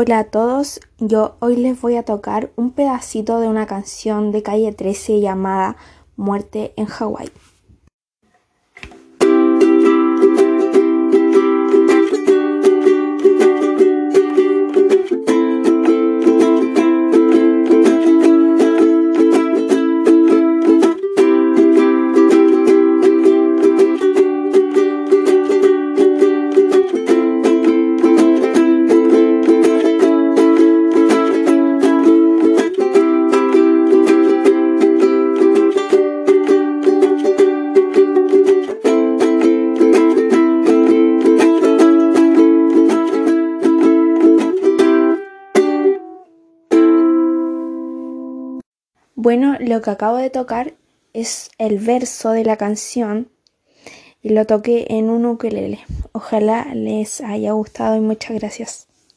Hola a todos, yo hoy les voy a tocar un pedacito de una canción de calle 13 llamada Muerte en Hawái. Bueno, lo que acabo de tocar es el verso de la canción y lo toqué en un ukelele. Ojalá les haya gustado y muchas gracias.